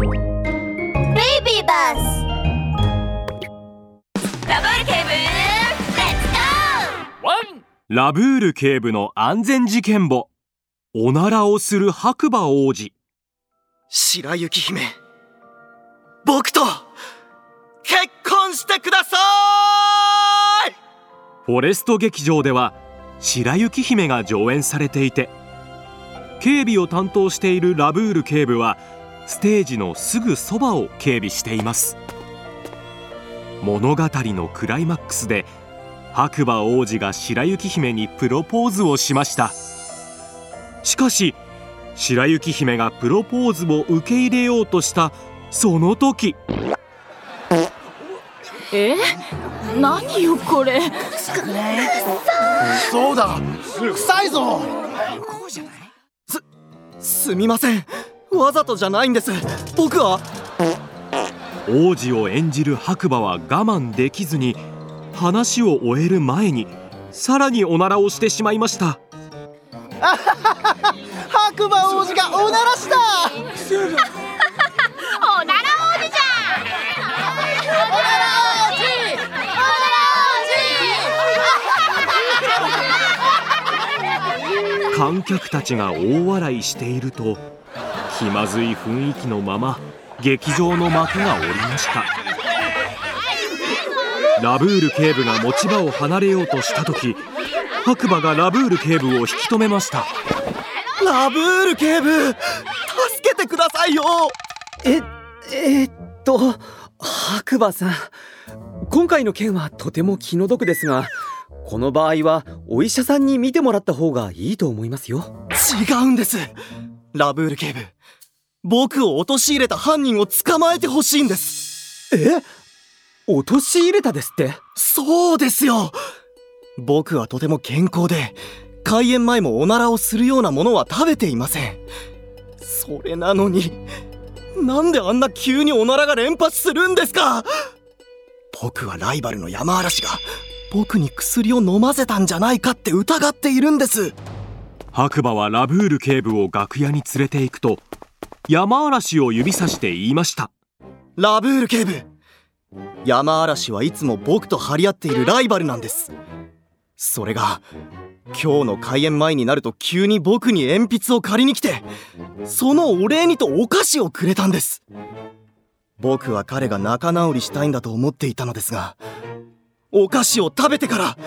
ビーバスラブール警部レッツゴーワンラブール警部の安全事件簿。おならをする白馬王子。白雪姫。僕と結婚してください!フォレスト劇場では白雪姫が上演されていて警備を担当しているラブール警部はステージのすぐそばを警備しています。物語のクライマックスで白馬王子が白雪姫にプロポーズをしました。しかし白雪姫がプロポーズを受け入れようとしたその時。え？何よこれ。そうだ。臭いぞ。すみませんわざとじゃないんです。僕は。王子を演じる白馬は我慢できずに話を終える前にさらにおならをしてしまいました。白馬王子がおならした。おなら王子じゃん。おなら観客たちが大笑いしていると気まずい雰囲気のまま劇場の幕が下りましたラブール警部が持ち場を離れようとした時白馬がラブール警部を引き止めましたラブール警部助けてくださいよえ、えーっと、白馬さん。今回の件はとても気の毒ですが、この場合はお医者さんに見てもらった方がいいと思いますよ。違うんですラブール警部。僕を陥れた犯人を捕まえてほしいんです。え？陥れたですって？そうですよ。僕はとても健康で開演前もおならをするようなものは食べていません。それなのになんであんな急におならが連発するんですか？僕はライバルの山嵐が僕に薬を飲ませたんじゃないかって疑っているんです白馬はラブール警部を楽屋に連れて行くと山嵐を指さして言いました。ラブール警部山嵐はいつも僕と張り合っているライバルなんです。それが今日の開演前になると急に僕に鉛筆を借りに来てそのお礼にとお菓子をくれたんです。僕は彼が仲直りしたいんだと思っていたのですがお菓子を食べてから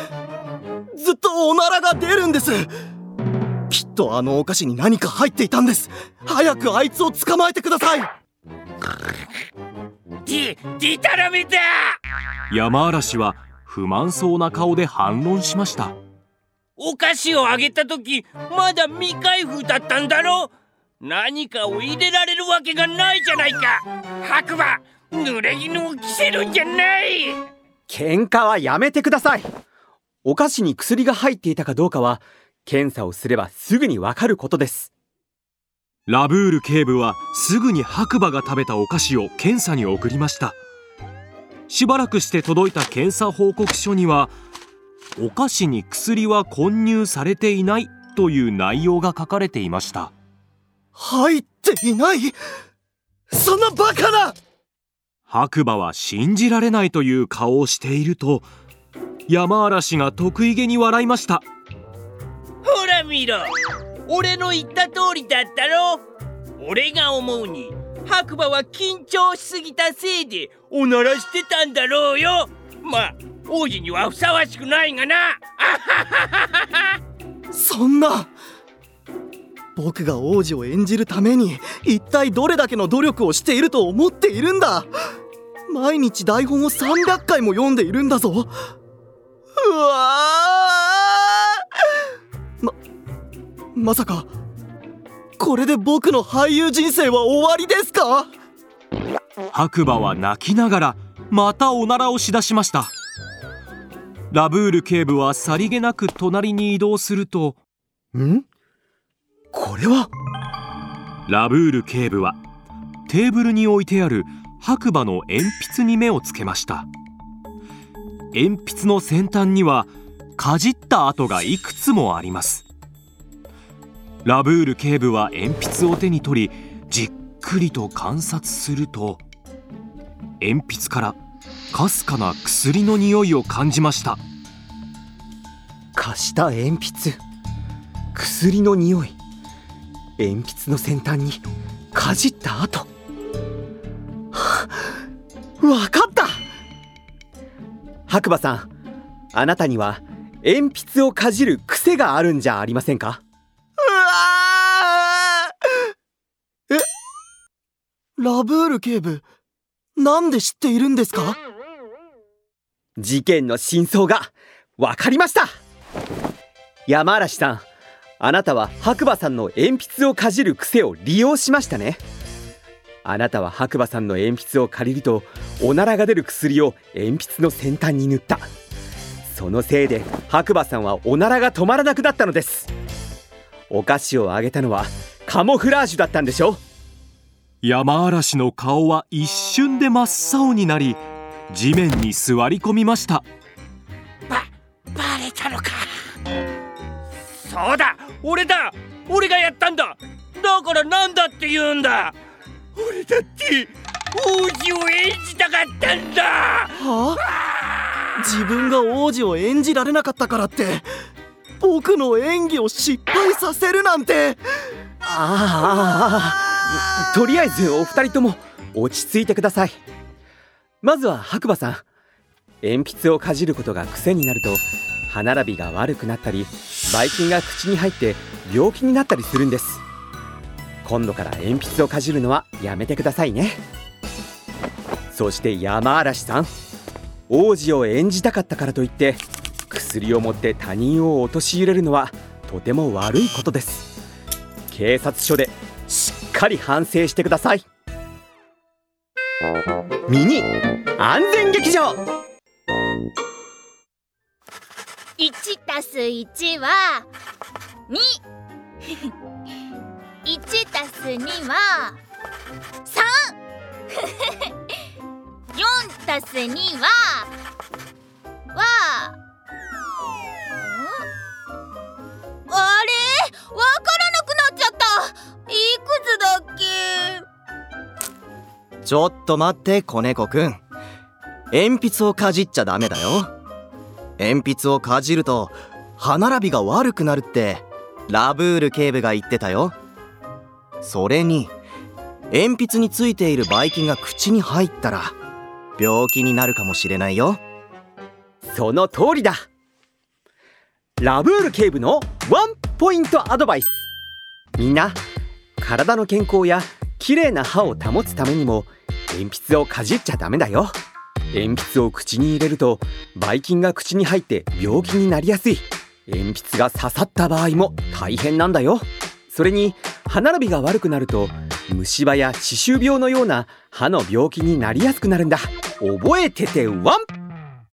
ずっとおならが出るんです。とあのお菓子に何か入っていたんです。早くあいつを捕まえてください。ディディタラメだ。山嵐は不満そうな顔で反論しました。お菓子をあげた時まだ未開封だったんだろ？何かを入れられるわけがないじゃないか。白馬濡れ衣を着せるんじゃない。喧嘩はやめてください。お菓子に薬が入っていたかどうかは検査をすればすぐにわかることです。ラブール警部はすぐに白馬が食べたお菓子を検査に送りました。しばらくして届いた検査報告書にはお菓子に薬は混入されていないという内容が書かれていました。入っていない。そんなバカな！白馬は信じられないという顔をしていると山嵐が得意げに笑いました見ろ。俺の言った通りだったろ。俺が思うに白馬は緊張しすぎたせいでおならしてたんだろうよ。まあ王子にはふさわしくないがな。そんな僕が王子を演じるために一体どれだけの努力をしていると思っているんだ。毎日台本を300回も読んでいるんだぞ。うわまさかこれで僕の俳優人生は終わりですか？白馬は泣きながらまたおならをしだしました。ラブール警部はさりげなく隣に移動するとん？これは？ラブール警部はテーブルに置いてある白馬の鉛筆に目をつけました。鉛筆の先端にはかじった跡がいくつもありますラブール警部は鉛筆を手に取りじっくりと観察すると鉛筆からかすかな薬の匂いを感じました。貸した鉛筆。薬の匂い。鉛筆の先端にかじった跡。はあかった。白馬さんあなたには鉛筆をかじる癖があるんじゃありませんかえラブール警部なんで知っているんですか？事件の真相がわかりました。山嵐さんあなたは白馬さんの鉛筆をかじる癖を利用しましたね。あなたは白馬さんの鉛筆を借りるとおならが出る薬を鉛筆の先端に塗った。そのせいで白馬さんはおならが止まらなくなったのです。お菓子をあげたのはカモフラージュだったんでしょ山嵐の顔は一瞬で真っ青になり地面に座り込みました。バレたのか。そうだ俺だ。俺がやったんだ。だからなんだって言うんだ。俺だって王子を演じたかったんだ。はあ？自分が王子を演じられなかったからって僕の演技を失敗させるなんて。ああとりあえずお二人とも落ち着いてください。まずは白馬さん。鉛筆をかじることが癖になると歯並びが悪くなったりばい菌が口に入って病気になったりするんです。今度から鉛筆をかじるのはやめてくださいね。そして山嵐さん。王子を演じたかったからといって薬を持って他人を陥れるのはとても悪いことです。警察署でかり反省してください。ミニ安全劇場。1たす1は2 1 たす2は34 たす2ははちょっと待って子猫くん。鉛筆をかじっちゃダメだよ。鉛筆をかじると歯並びが悪くなるってラブール警部が言ってたよ。それに鉛筆についているばい菌が口に入ったら病気になるかもしれないよ。その通りだ。ラブール警部のワンポイントアドバイス。みんな体の健康や綺麗な歯を保つためにも鉛筆をかじっちゃダメだよ。鉛筆を口に入れるとばい菌が口に入って病気になりやすい。鉛筆が刺さった場合も大変なんだよ。それに歯並びが悪くなると虫歯や歯周病のような歯の病気になりやすくなるんだ。覚えててワン！